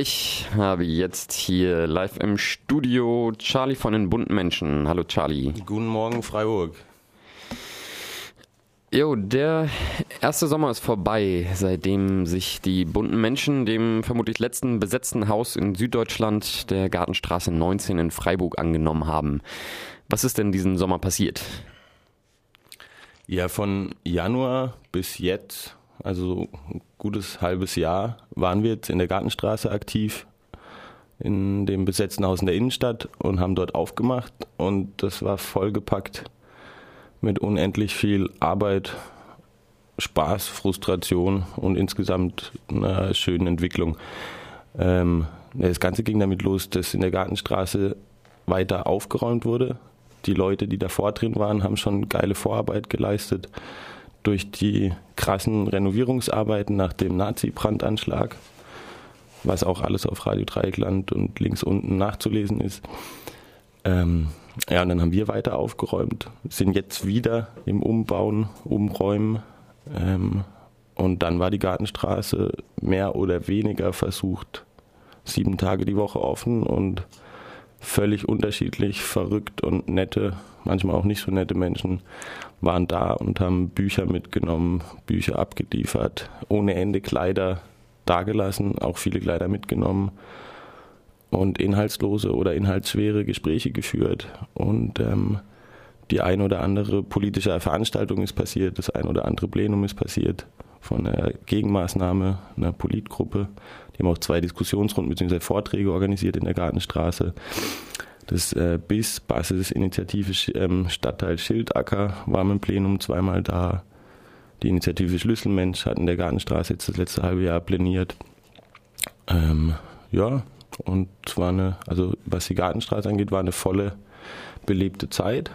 Ich habe jetzt hier live im Studio Charlie von den bunten Menschen. Hallo Charlie. Guten Morgen, Freiburg. Jo, der erste Sommer ist vorbei, seitdem sich die bunten Menschen dem vermutlich letzten besetzten Haus in Süddeutschland, der Gartenstraße 19 in Freiburg, angenommen haben. Was ist denn diesen Sommer passiert? Ja, von Januar bis jetzt, also ein gutes halbes Jahr, waren wir jetzt in der Gartenstraße aktiv, in dem besetzten Haus in der Innenstadt und haben dort aufgemacht und das war vollgepackt mit unendlich viel Arbeit, Spaß, Frustration und insgesamt einer schönen Entwicklung. Ähm, das Ganze ging damit los, dass in der Gartenstraße weiter aufgeräumt wurde. Die Leute, die davor drin waren, haben schon geile Vorarbeit geleistet durch die krassen Renovierungsarbeiten nach dem Nazi-Brandanschlag, was auch alles auf Radio Dreieckland und links unten nachzulesen ist. Ähm, ja, und dann haben wir weiter aufgeräumt, sind jetzt wieder im Umbauen, Umräumen. Ähm, und dann war die Gartenstraße mehr oder weniger versucht, sieben Tage die Woche offen und völlig unterschiedlich, verrückt und nette, manchmal auch nicht so nette Menschen waren da und haben Bücher mitgenommen, Bücher abgeliefert, ohne Ende Kleider dagelassen, auch viele Kleider mitgenommen und inhaltslose oder inhaltsschwere Gespräche geführt und ähm, die ein oder andere politische Veranstaltung ist passiert, das ein oder andere Plenum ist passiert von einer Gegenmaßnahme, einer Politgruppe. Die haben auch zwei Diskussionsrunden bzw. Vorträge organisiert in der Gartenstraße. Das äh, BIS, Basisinitiative ähm, Stadtteil Schildacker, war im Plenum zweimal da. Die Initiative Schlüsselmensch hat in der Gartenstraße jetzt das letzte halbe Jahr pläniert. Ähm, ja, und es war eine, also was die Gartenstraße angeht, war eine volle, belebte Zeit.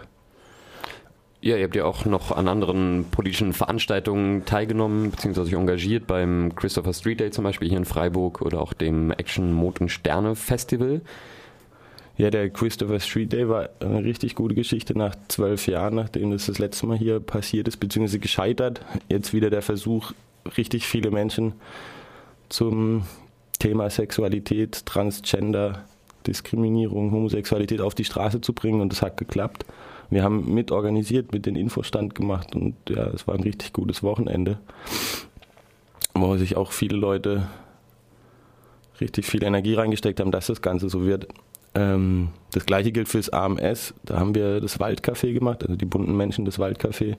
Ja, ihr habt ja auch noch an anderen politischen Veranstaltungen teilgenommen, beziehungsweise euch engagiert beim Christopher Street Day zum Beispiel hier in Freiburg oder auch dem Action Mond und Sterne Festival. Ja, der Christopher Street Day war eine richtig gute Geschichte nach zwölf Jahren, nachdem das das letzte Mal hier passiert ist, beziehungsweise gescheitert. Jetzt wieder der Versuch, richtig viele Menschen zum Thema Sexualität, Transgender, Diskriminierung, Homosexualität auf die Straße zu bringen und das hat geklappt. Wir haben mit organisiert, mit den Infostand gemacht und ja, es war ein richtig gutes Wochenende, wo sich auch viele Leute richtig viel Energie reingesteckt haben, dass das Ganze so wird. Ähm, das gleiche gilt fürs AMS. Da haben wir das Waldcafé gemacht, also die bunten Menschen des Waldcafé.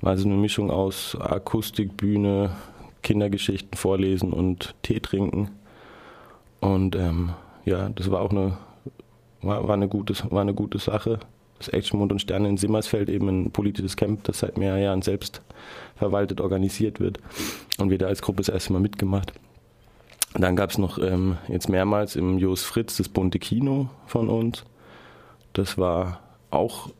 War also eine Mischung aus Akustik, Bühne, Kindergeschichten vorlesen und Tee trinken. Und ähm, ja, das war auch eine, war, war, eine gute, war eine gute Sache. Das Action Mond und Sterne in Simmersfeld eben ein politisches Camp, das seit mehreren Jahren selbst verwaltet, organisiert wird. Und wir da als Gruppe das erste Mal mitgemacht. Dann gab es noch ähm, jetzt mehrmals im Jos Fritz das bunte Kino von uns. Das war auch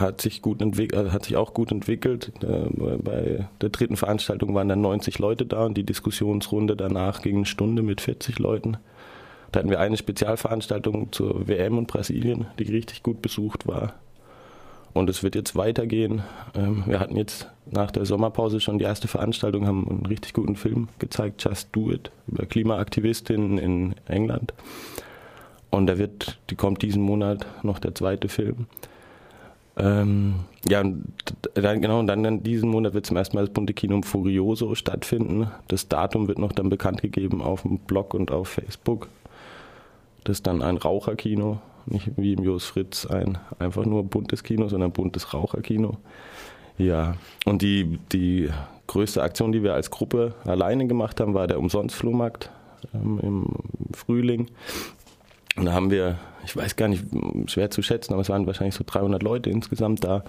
hat sich gut entwickelt, hat sich auch gut entwickelt. Äh, bei der dritten Veranstaltung waren dann 90 Leute da und die Diskussionsrunde danach ging eine Stunde mit 40 Leuten. Da hatten wir eine Spezialveranstaltung zur WM und Brasilien, die richtig gut besucht war. Und es wird jetzt weitergehen. Ähm, wir hatten jetzt nach der Sommerpause schon die erste Veranstaltung, haben einen richtig guten Film gezeigt, Just Do It, über Klimaaktivistinnen in England. Und da wird, die kommt diesen Monat noch der zweite Film. Ähm, ja, dann, genau, und dann, dann diesen Monat wird zum ersten Mal das bunte Kino Furioso stattfinden. Das Datum wird noch dann bekannt gegeben auf dem Blog und auf Facebook. Das ist dann ein Raucherkino, nicht wie im Jos Fritz ein einfach nur buntes Kino, sondern buntes Raucherkino. Ja, und die, die größte Aktion, die wir als Gruppe alleine gemacht haben, war der Umsonstflohmarkt ähm, im Frühling. Und da haben wir, ich weiß gar nicht, schwer zu schätzen, aber es waren wahrscheinlich so 300 Leute insgesamt da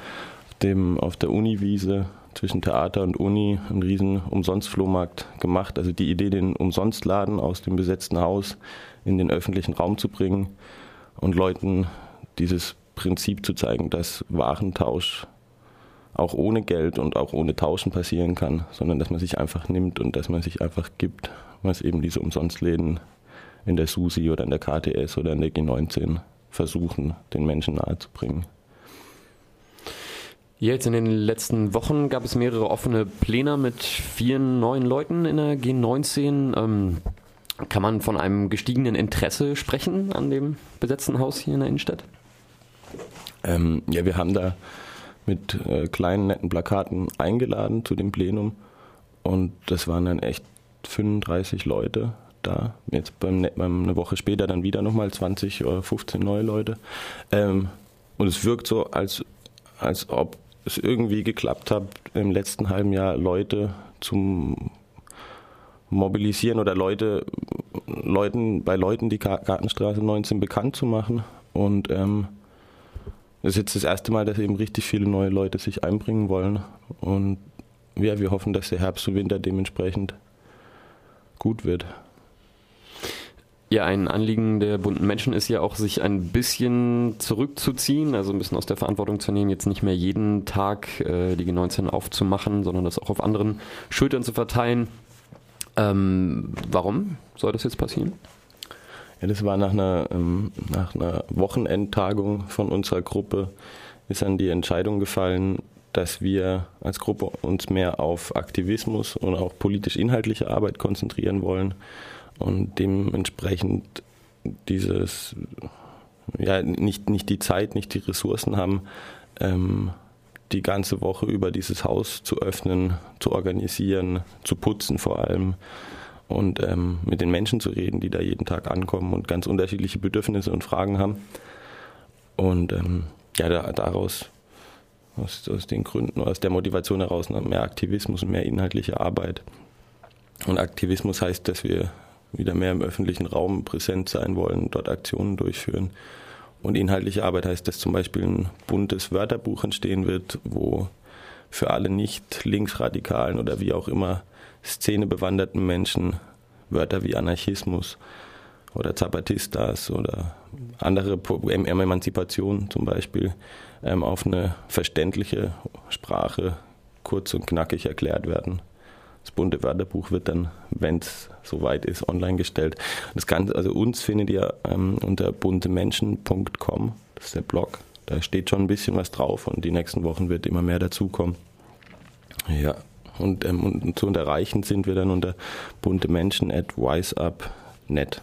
dem, auf der Uniwiese zwischen Theater und Uni einen riesen Umsonstflohmarkt gemacht. Also die Idee, den Umsonstladen aus dem besetzten Haus in den öffentlichen Raum zu bringen und Leuten dieses Prinzip zu zeigen, dass Warentausch auch ohne Geld und auch ohne Tauschen passieren kann, sondern dass man sich einfach nimmt und dass man sich einfach gibt, was eben diese Umsonstläden in der SUSI oder in der KTS oder in der G19 versuchen, den Menschen nahezubringen. Jetzt in den letzten Wochen gab es mehrere offene Pläne mit vielen neuen Leuten in der G19. Ähm, Kann man von einem gestiegenen Interesse sprechen an dem besetzten Haus hier in der Innenstadt? Ähm, ja, wir haben da mit äh, kleinen netten Plakaten eingeladen zu dem Plenum und das waren dann echt 35 Leute da. Jetzt beim, beim eine Woche später dann wieder nochmal 20 oder 15 neue Leute. Ähm, und es wirkt so, als, als ob es irgendwie geklappt hat, im letzten halben Jahr Leute zum Mobilisieren oder Leute, Leuten, bei Leuten die Gartenstraße 19 bekannt zu machen. Und ähm, es ist jetzt das erste Mal, dass eben richtig viele neue Leute sich einbringen wollen. Und ja, wir hoffen, dass der Herbst und Winter dementsprechend gut wird. Ja, ein Anliegen der bunten Menschen ist ja auch, sich ein bisschen zurückzuziehen, also ein bisschen aus der Verantwortung zu nehmen, jetzt nicht mehr jeden Tag äh, die G19 aufzumachen, sondern das auch auf anderen Schultern zu verteilen. Ähm, warum soll das jetzt passieren? Ja, das war nach einer, ähm, nach einer Wochenendtagung von unserer Gruppe, ist dann die Entscheidung gefallen, dass wir als Gruppe uns mehr auf Aktivismus und auch politisch-inhaltliche Arbeit konzentrieren wollen und dementsprechend dieses, ja, nicht, nicht die Zeit, nicht die Ressourcen haben, ähm, die ganze Woche über dieses Haus zu öffnen, zu organisieren, zu putzen vor allem und ähm, mit den Menschen zu reden, die da jeden Tag ankommen und ganz unterschiedliche Bedürfnisse und Fragen haben. Und ähm, ja, da, daraus, aus, aus den Gründen, aus der Motivation heraus, mehr Aktivismus und mehr inhaltliche Arbeit. Und Aktivismus heißt, dass wir wieder mehr im öffentlichen Raum präsent sein wollen, dort Aktionen durchführen. Und inhaltliche Arbeit heißt, dass zum Beispiel ein buntes Wörterbuch entstehen wird, wo für alle nicht linksradikalen oder wie auch immer szenebewanderten Menschen Wörter wie Anarchismus oder Zapatistas oder andere Emanzipation zum Beispiel ähm, auf eine verständliche Sprache kurz und knackig erklärt werden. Das bunte Wörterbuch wird dann, wenn es soweit ist, online gestellt. Das Ganze, also uns findet ihr ähm, unter buntemenschen.com, das ist der Blog. Da steht schon ein bisschen was drauf und die nächsten Wochen wird immer mehr dazukommen. Ja, und, ähm, und zu unterreichen sind wir dann unter buntemenschen at wiseupnet.net.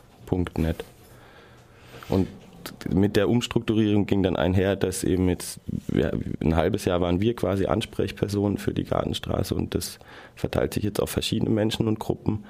Und mit der Umstrukturierung ging dann einher, dass eben jetzt ja, ein halbes Jahr waren wir quasi Ansprechpersonen für die Gartenstraße und das verteilt sich jetzt auf verschiedene Menschen und Gruppen.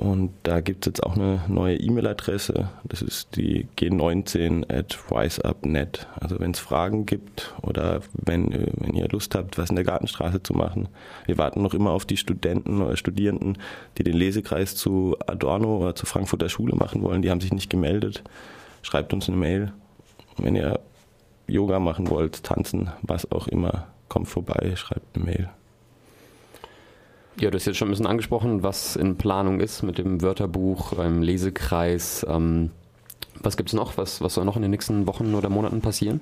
Und da gibt es jetzt auch eine neue E-Mail-Adresse. Das ist die g19 at wiseup.net. Also wenn es Fragen gibt oder wenn, wenn ihr Lust habt, was in der Gartenstraße zu machen. Wir warten noch immer auf die Studenten oder Studierenden, die den Lesekreis zu Adorno oder zur Frankfurter Schule machen wollen. Die haben sich nicht gemeldet schreibt uns eine Mail. Wenn ihr Yoga machen wollt, tanzen, was auch immer, kommt vorbei, schreibt eine Mail. Ja, du hast jetzt schon ein bisschen angesprochen, was in Planung ist mit dem Wörterbuch, beim Lesekreis. Ähm, was gibt es noch? Was, was soll noch in den nächsten Wochen oder Monaten passieren?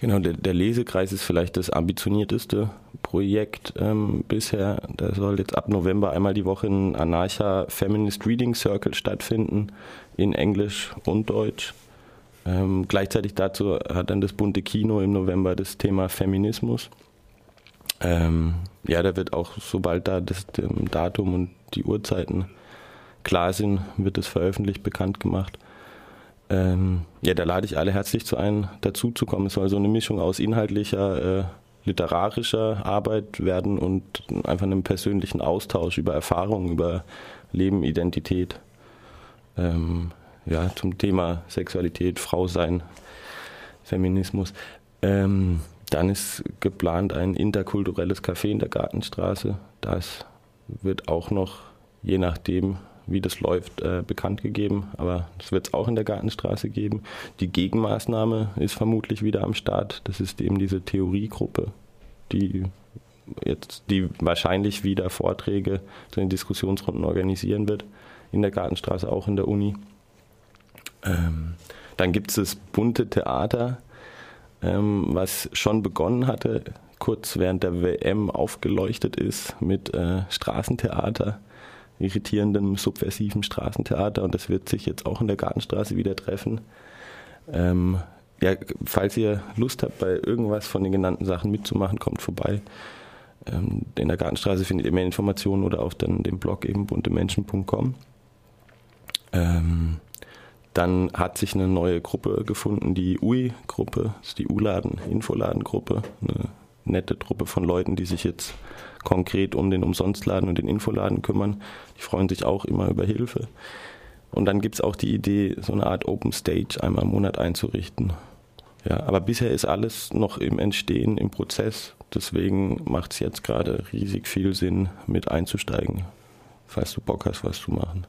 Genau, der, der Lesekreis ist vielleicht das ambitionierteste Projekt ähm, bisher. Da soll jetzt ab November einmal die Woche ein Anarcha Feminist Reading Circle stattfinden, in Englisch und Deutsch. Ähm, gleichzeitig dazu hat dann das bunte Kino im November das Thema Feminismus. Ähm, ja, da wird auch, sobald da das Datum und die Uhrzeiten klar sind, wird es veröffentlicht, bekannt gemacht. Ähm, ja, da lade ich alle herzlich zu ein, dazu zu kommen. Es soll so eine Mischung aus inhaltlicher, äh, literarischer Arbeit werden und einfach einem persönlichen Austausch über Erfahrungen, über Leben, Identität. Ähm, ja, zum Thema Sexualität, Frau sein, Feminismus. Ähm, dann ist geplant ein interkulturelles Café in der Gartenstraße. Das wird auch noch, je nachdem, wie das läuft, äh, bekannt gegeben. Aber das wird es auch in der Gartenstraße geben. Die Gegenmaßnahme ist vermutlich wieder am Start. Das ist eben diese Theoriegruppe, die jetzt, die wahrscheinlich wieder Vorträge zu den Diskussionsrunden organisieren wird. In der Gartenstraße, auch in der Uni. Ähm, dann gibt es das bunte Theater, ähm, was schon begonnen hatte, kurz während der WM aufgeleuchtet ist mit äh, Straßentheater irritierendem, subversiven Straßentheater und das wird sich jetzt auch in der Gartenstraße wieder treffen. Ähm, ja, falls ihr Lust habt, bei irgendwas von den genannten Sachen mitzumachen, kommt vorbei. Ähm, in der Gartenstraße findet ihr mehr Informationen oder auf dann dem Blog eben buntemenschen.com. Ähm, dann hat sich eine neue Gruppe gefunden, die UI-Gruppe, ist die U-Laden, Infoladen-Gruppe, eine nette Truppe von Leuten, die sich jetzt konkret um den Umsonstladen und den Infoladen kümmern. Die freuen sich auch immer über Hilfe. Und dann gibt es auch die Idee, so eine Art Open Stage einmal im Monat einzurichten. Ja, aber bisher ist alles noch im Entstehen, im Prozess. Deswegen macht es jetzt gerade riesig viel Sinn, mit einzusteigen, falls du Bock hast, was zu machen.